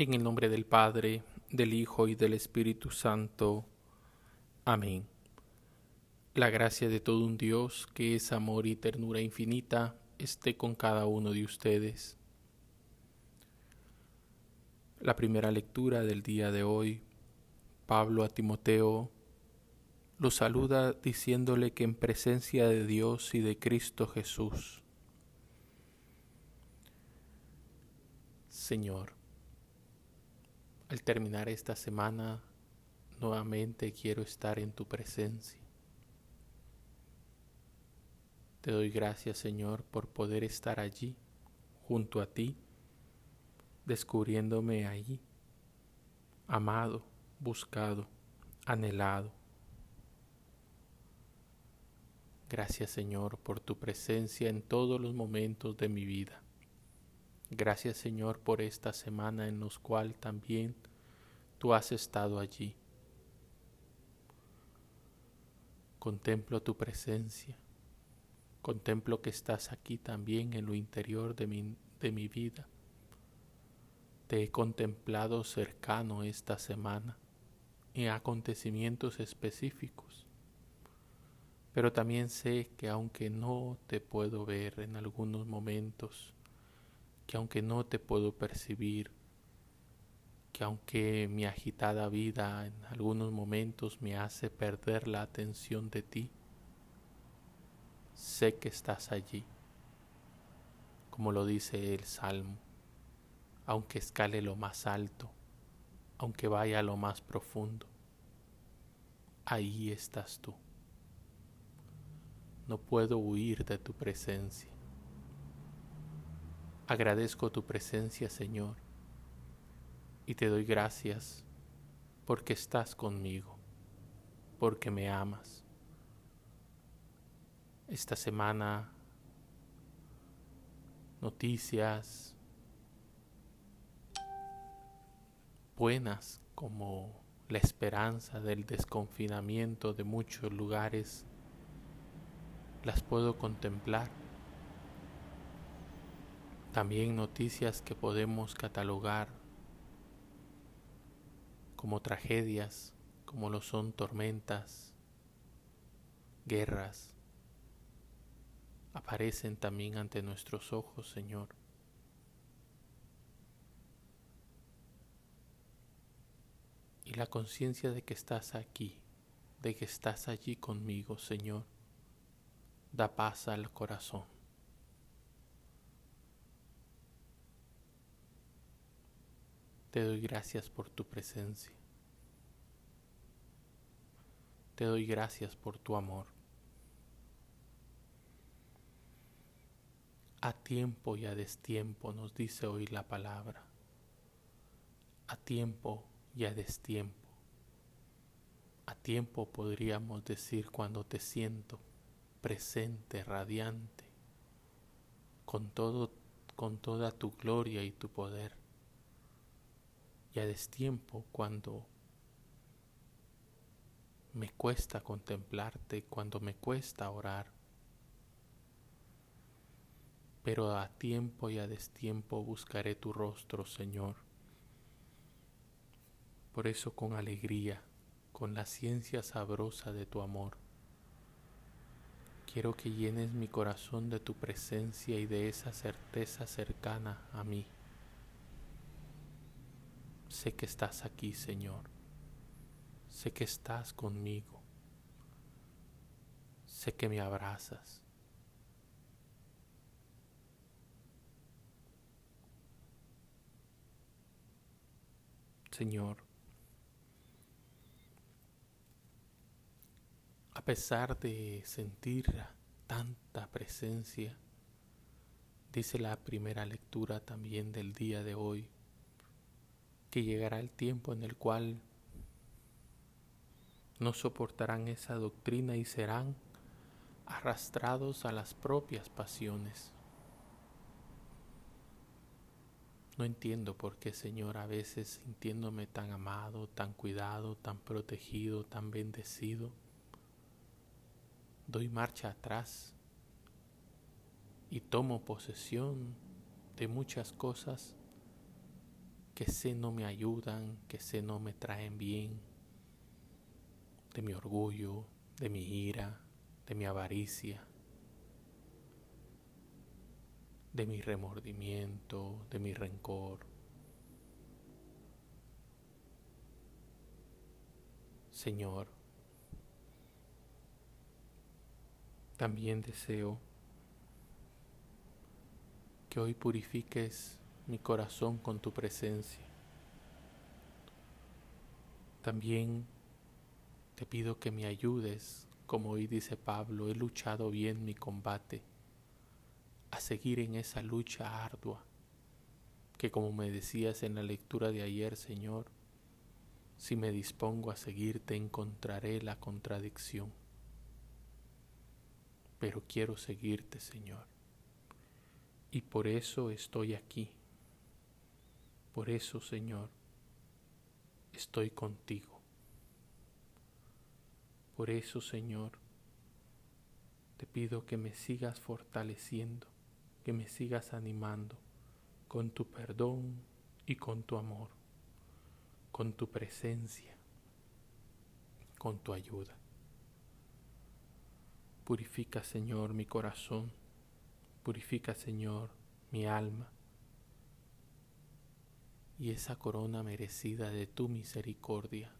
En el nombre del Padre, del Hijo y del Espíritu Santo. Amén. La gracia de todo un Dios, que es amor y ternura infinita, esté con cada uno de ustedes. La primera lectura del día de hoy, Pablo a Timoteo lo saluda diciéndole que en presencia de Dios y de Cristo Jesús, Señor, al terminar esta semana, nuevamente quiero estar en tu presencia. Te doy gracias, Señor, por poder estar allí, junto a ti, descubriéndome allí, amado, buscado, anhelado. Gracias, Señor, por tu presencia en todos los momentos de mi vida. Gracias Señor por esta semana en los cual también tú has estado allí. Contemplo tu presencia. Contemplo que estás aquí también en lo interior de mi, de mi vida. Te he contemplado cercano esta semana en acontecimientos específicos. Pero también sé que aunque no te puedo ver en algunos momentos, que aunque no te puedo percibir, que aunque mi agitada vida en algunos momentos me hace perder la atención de ti, sé que estás allí, como lo dice el Salmo, aunque escale lo más alto, aunque vaya a lo más profundo, ahí estás tú. No puedo huir de tu presencia. Agradezco tu presencia, Señor, y te doy gracias porque estás conmigo, porque me amas. Esta semana, noticias buenas como la esperanza del desconfinamiento de muchos lugares, las puedo contemplar también noticias que podemos catalogar como tragedias, como lo son tormentas, guerras, aparecen también ante nuestros ojos, Señor. Y la conciencia de que estás aquí, de que estás allí conmigo, Señor, da paz al corazón. Te doy gracias por tu presencia. Te doy gracias por tu amor. A tiempo y a destiempo nos dice hoy la palabra. A tiempo y a destiempo. A tiempo podríamos decir cuando te siento presente, radiante, con todo con toda tu gloria y tu poder y a destiempo cuando me cuesta contemplarte, cuando me cuesta orar. Pero a tiempo y a destiempo buscaré tu rostro, Señor. Por eso con alegría, con la ciencia sabrosa de tu amor, quiero que llenes mi corazón de tu presencia y de esa certeza cercana a mí. Sé que estás aquí, Señor. Sé que estás conmigo. Sé que me abrazas. Señor, a pesar de sentir tanta presencia, dice la primera lectura también del día de hoy, que llegará el tiempo en el cual no soportarán esa doctrina y serán arrastrados a las propias pasiones. No entiendo por qué, Señor, a veces sintiéndome tan amado, tan cuidado, tan protegido, tan bendecido, doy marcha atrás y tomo posesión de muchas cosas que sé no me ayudan, que sé no me traen bien, de mi orgullo, de mi ira, de mi avaricia, de mi remordimiento, de mi rencor. Señor, también deseo que hoy purifiques mi corazón con tu presencia. También te pido que me ayudes, como hoy dice Pablo, he luchado bien mi combate, a seguir en esa lucha ardua, que como me decías en la lectura de ayer, Señor, si me dispongo a seguirte encontraré la contradicción. Pero quiero seguirte, Señor. Y por eso estoy aquí. Por eso, Señor, estoy contigo. Por eso, Señor, te pido que me sigas fortaleciendo, que me sigas animando con tu perdón y con tu amor, con tu presencia, con tu ayuda. Purifica, Señor, mi corazón, purifica, Señor, mi alma y esa corona merecida de tu misericordia,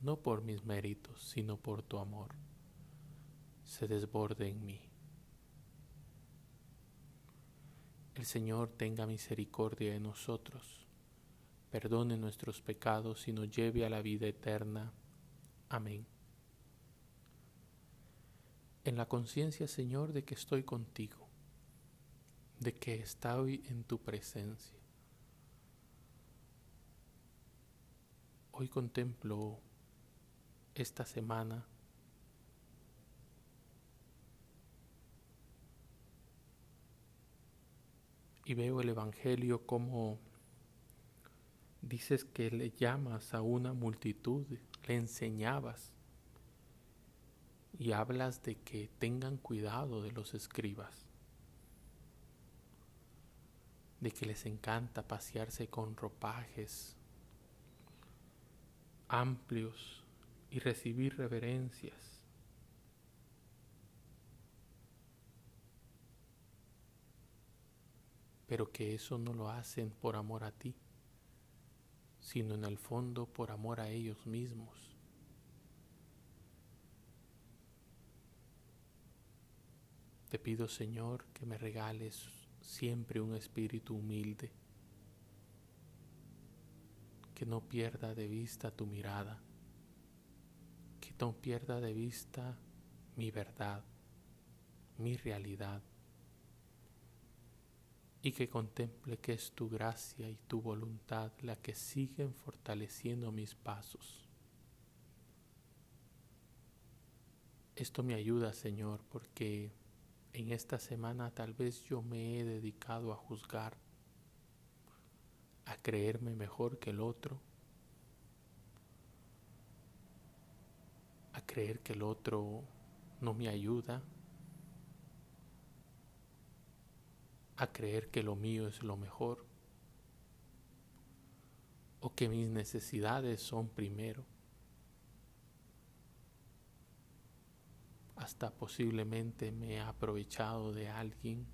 no por mis méritos, sino por tu amor, se desborde en mí. El Señor tenga misericordia de nosotros, perdone nuestros pecados y nos lleve a la vida eterna. Amén. En la conciencia, Señor, de que estoy contigo, de que estoy en tu presencia Hoy contemplo esta semana y veo el Evangelio como dices que le llamas a una multitud, le enseñabas y hablas de que tengan cuidado de los escribas, de que les encanta pasearse con ropajes amplios y recibir reverencias. Pero que eso no lo hacen por amor a ti, sino en el fondo por amor a ellos mismos. Te pido, Señor, que me regales siempre un espíritu humilde que no pierda de vista tu mirada, que no pierda de vista mi verdad, mi realidad, y que contemple que es tu gracia y tu voluntad la que siguen fortaleciendo mis pasos. Esto me ayuda, Señor, porque en esta semana tal vez yo me he dedicado a juzgar a creerme mejor que el otro, a creer que el otro no me ayuda, a creer que lo mío es lo mejor o que mis necesidades son primero. Hasta posiblemente me he aprovechado de alguien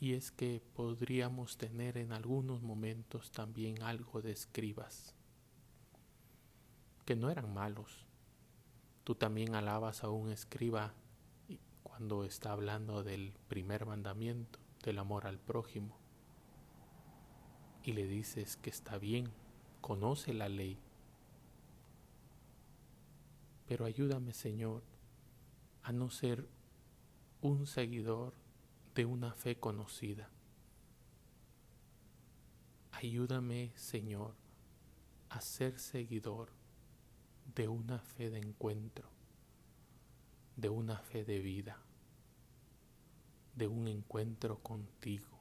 y es que podríamos tener en algunos momentos también algo de escribas, que no eran malos. Tú también alabas a un escriba cuando está hablando del primer mandamiento, del amor al prójimo, y le dices que está bien, conoce la ley. Pero ayúdame, Señor, a no ser un seguidor de una fe conocida. Ayúdame, Señor, a ser seguidor de una fe de encuentro, de una fe de vida, de un encuentro contigo,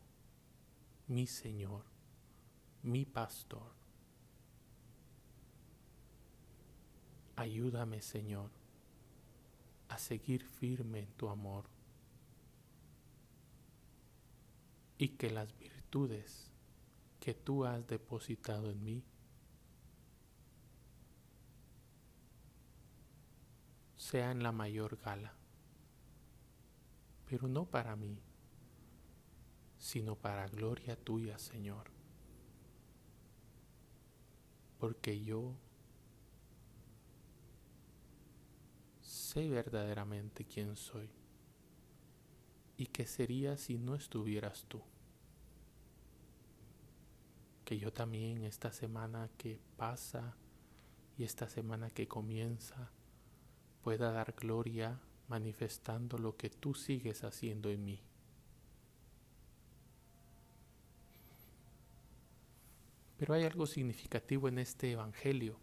mi Señor, mi Pastor. Ayúdame, Señor, a seguir firme en tu amor y que las virtudes que tú has depositado en mí sean la mayor gala, pero no para mí, sino para gloria tuya, Señor, porque yo sé verdaderamente quién soy y qué sería si no estuvieras tú. Que yo también esta semana que pasa y esta semana que comienza pueda dar gloria manifestando lo que tú sigues haciendo en mí. Pero hay algo significativo en este Evangelio.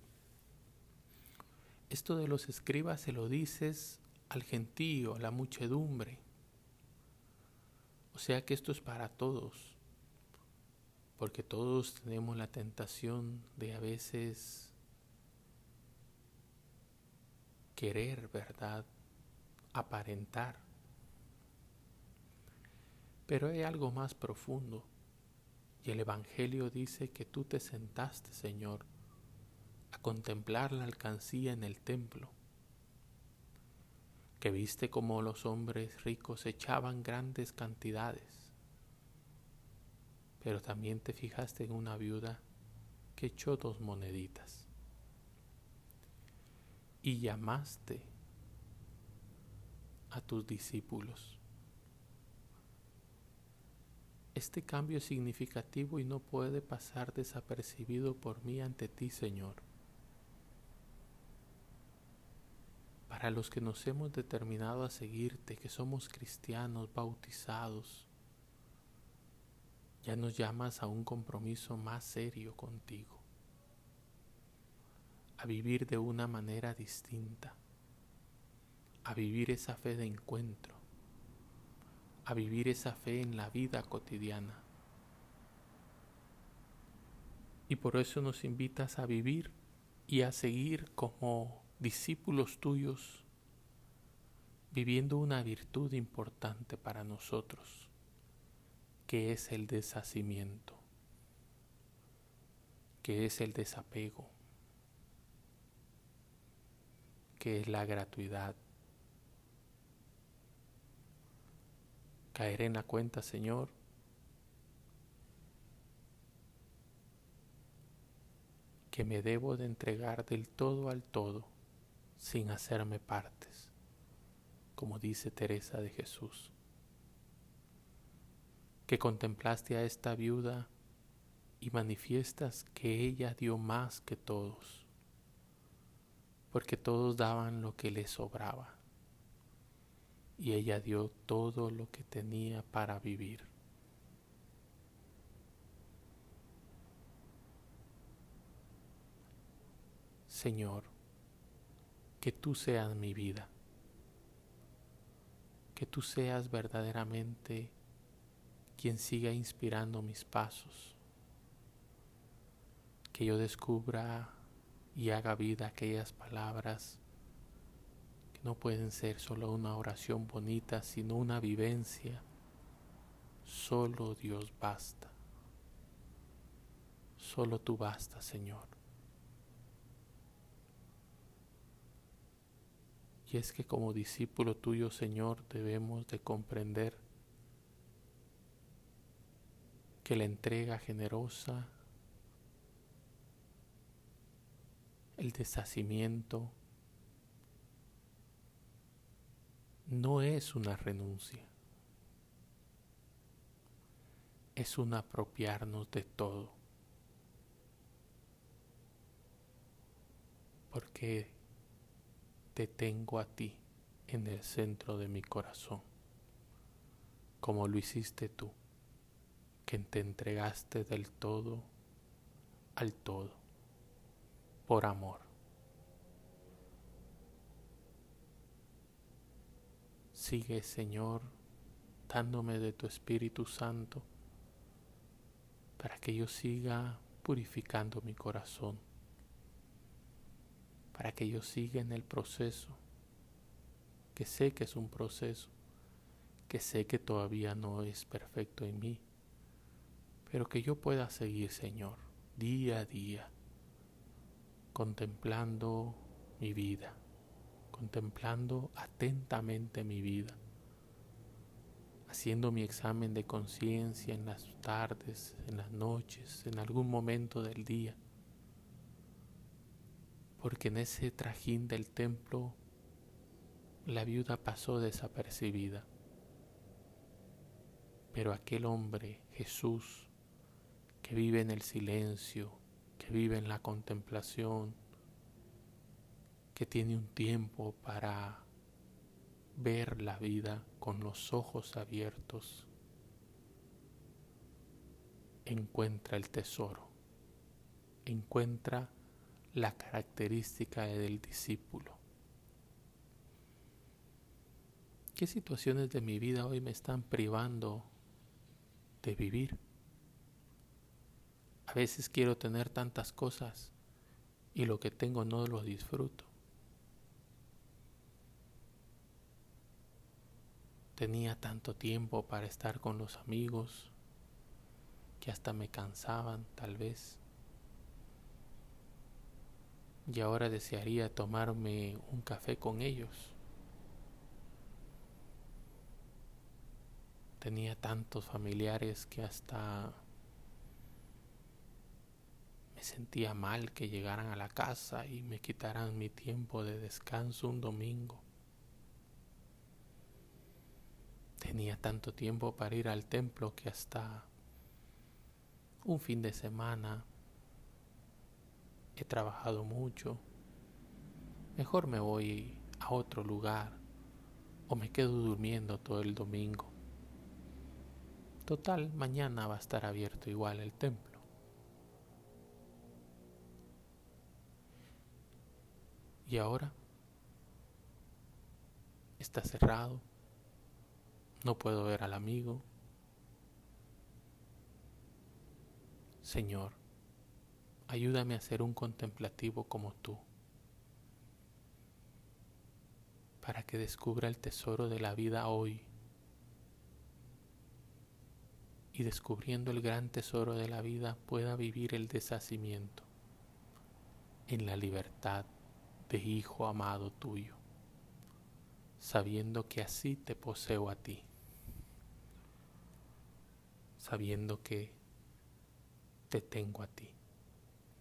Esto de los escribas se lo dices al gentío, a la muchedumbre. O sea que esto es para todos, porque todos tenemos la tentación de a veces querer, ¿verdad? Aparentar. Pero hay algo más profundo. Y el Evangelio dice que tú te sentaste, Señor, a contemplar la alcancía en el templo, que viste como los hombres ricos echaban grandes cantidades, pero también te fijaste en una viuda que echó dos moneditas y llamaste a tus discípulos. Este cambio es significativo y no puede pasar desapercibido por mí ante ti, Señor. Para los que nos hemos determinado a seguirte, que somos cristianos bautizados, ya nos llamas a un compromiso más serio contigo a vivir de una manera distinta, a vivir esa fe de encuentro, a vivir esa fe en la vida cotidiana. Y por eso nos invitas a vivir y a seguir como discípulos tuyos, viviendo una virtud importante para nosotros, que es el deshacimiento, que es el desapego, que es la gratuidad. Caer en la cuenta, Señor, que me debo de entregar del todo al todo sin hacerme partes, como dice Teresa de Jesús. Que contemplaste a esta viuda y manifiestas que ella dio más que todos porque todos daban lo que les sobraba, y ella dio todo lo que tenía para vivir. Señor, que tú seas mi vida, que tú seas verdaderamente quien siga inspirando mis pasos, que yo descubra y haga vida aquellas palabras que no pueden ser solo una oración bonita, sino una vivencia. Solo Dios basta. Solo tú basta, Señor. Y es que como discípulo tuyo, Señor, debemos de comprender que la entrega generosa el deshacimiento no es una renuncia, es un apropiarnos de todo, porque te tengo a ti en el centro de mi corazón, como lo hiciste tú, que te entregaste del todo al todo por amor. Sigue, Señor, dándome de tu Espíritu Santo para que yo siga purificando mi corazón, para que yo siga en el proceso, que sé que es un proceso, que sé que todavía no es perfecto en mí, pero que yo pueda seguir, Señor, día a día, contemplando mi vida, contemplando atentamente mi vida, haciendo mi examen de conciencia en las tardes, en las noches, en algún momento del día, porque en ese trajín del templo la viuda pasó desapercibida. Pero aquel hombre, Jesús, que vive en el silencio, que vive en la contemplación, que tiene un tiempo para ver la vida con los ojos abiertos, encuentra el tesoro, encuentra la característica del discípulo. ¿Qué situaciones de mi vida hoy me están privando de vivir? A veces quiero tener tantas cosas y lo que tengo no lo disfruto. Tenía tanto tiempo para estar con los amigos que hasta me cansaban tal vez. Y ahora desearía tomarme un café con ellos. Tenía tantos familiares que hasta me sentía mal que llegaran a la casa y me quitaran mi tiempo de descanso un domingo. Tenía tanto tiempo para ir al templo que hasta un fin de semana he trabajado mucho. Mejor me voy a otro lugar o me quedo durmiendo todo el domingo. Total, mañana va a estar abierto igual el templo. Y ahora está cerrado. No puedo ver al amigo. Señor, ayúdame a ser un contemplativo como tú, para que descubra el tesoro de la vida hoy y descubriendo el gran tesoro de la vida pueda vivir el deshacimiento en la libertad de hijo amado tuyo, sabiendo que así te poseo a ti, sabiendo que te tengo a ti,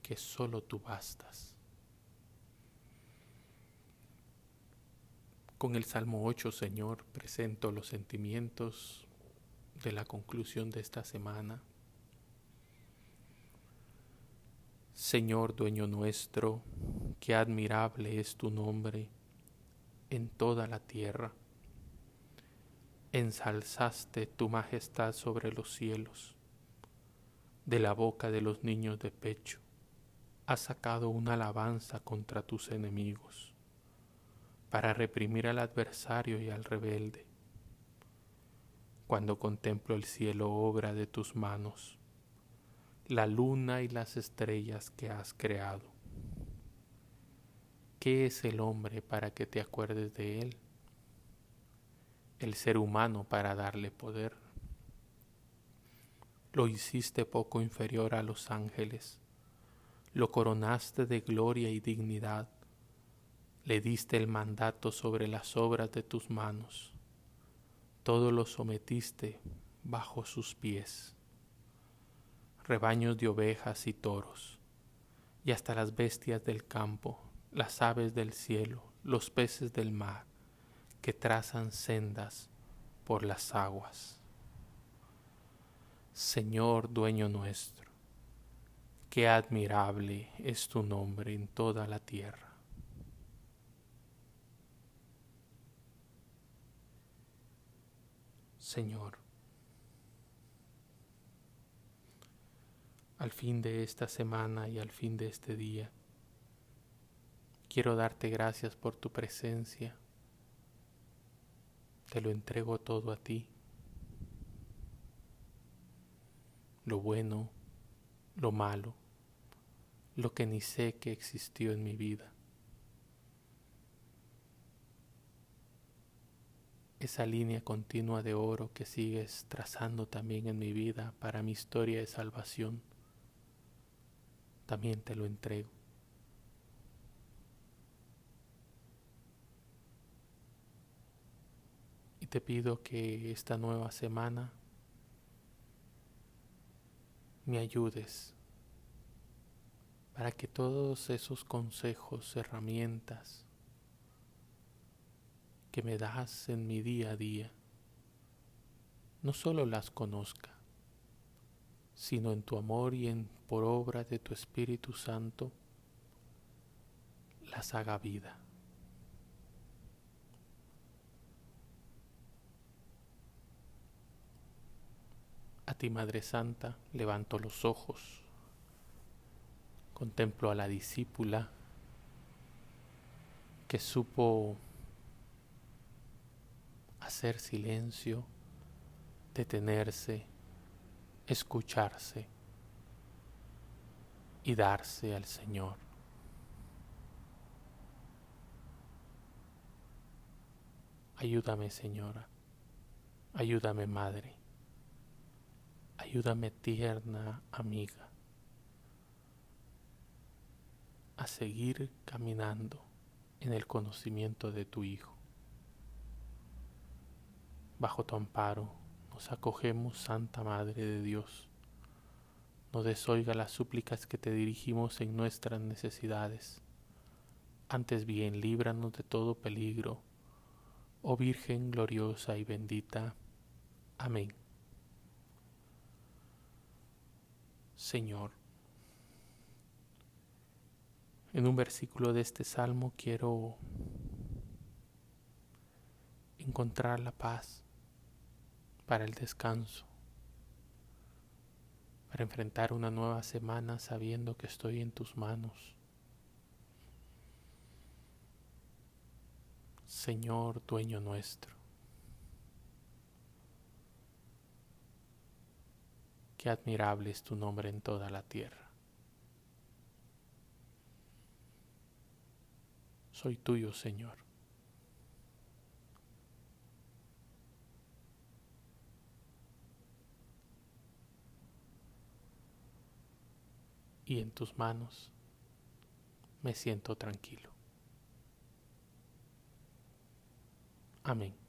que solo tú bastas. Con el Salmo 8, Señor, presento los sentimientos de la conclusión de esta semana. Señor dueño nuestro, qué admirable es tu nombre en toda la tierra. Ensalzaste tu majestad sobre los cielos. De la boca de los niños de pecho has sacado una alabanza contra tus enemigos, para reprimir al adversario y al rebelde cuando contemplo el cielo obra de tus manos, la luna y las estrellas que has creado. ¿Qué es el hombre para que te acuerdes de él? El ser humano para darle poder. Lo hiciste poco inferior a los ángeles, lo coronaste de gloria y dignidad, le diste el mandato sobre las obras de tus manos. Todo lo sometiste bajo sus pies, rebaños de ovejas y toros, y hasta las bestias del campo, las aves del cielo, los peces del mar, que trazan sendas por las aguas. Señor dueño nuestro, qué admirable es tu nombre en toda la tierra. Señor. Al fin de esta semana y al fin de este día, quiero darte gracias por tu presencia. Te lo entrego todo a ti. Lo bueno, lo malo, lo que ni sé que existió en mi vida. esa línea continua de oro que sigues trazando también en mi vida para mi historia de salvación, también te lo entrego. Y te pido que esta nueva semana me ayudes para que todos esos consejos, herramientas, que me das en mi día a día, no solo las conozca, sino en tu amor y en por obra de tu Espíritu Santo las haga vida. A ti, Madre Santa, levanto los ojos, contemplo a la discípula que supo hacer silencio, detenerse, escucharse y darse al Señor. Ayúdame, Señora. Ayúdame, Madre. Ayúdame, tierna amiga, a seguir caminando en el conocimiento de tu Hijo. Bajo tu amparo nos acogemos, Santa Madre de Dios. No desoiga las súplicas que te dirigimos en nuestras necesidades. Antes bien, líbranos de todo peligro, oh Virgen gloriosa y bendita. Amén. Señor, en un versículo de este salmo quiero encontrar la paz para el descanso, para enfrentar una nueva semana sabiendo que estoy en tus manos. Señor, dueño nuestro, qué admirable es tu nombre en toda la tierra. Soy tuyo, Señor. y en tus manos me siento tranquilo. Amén.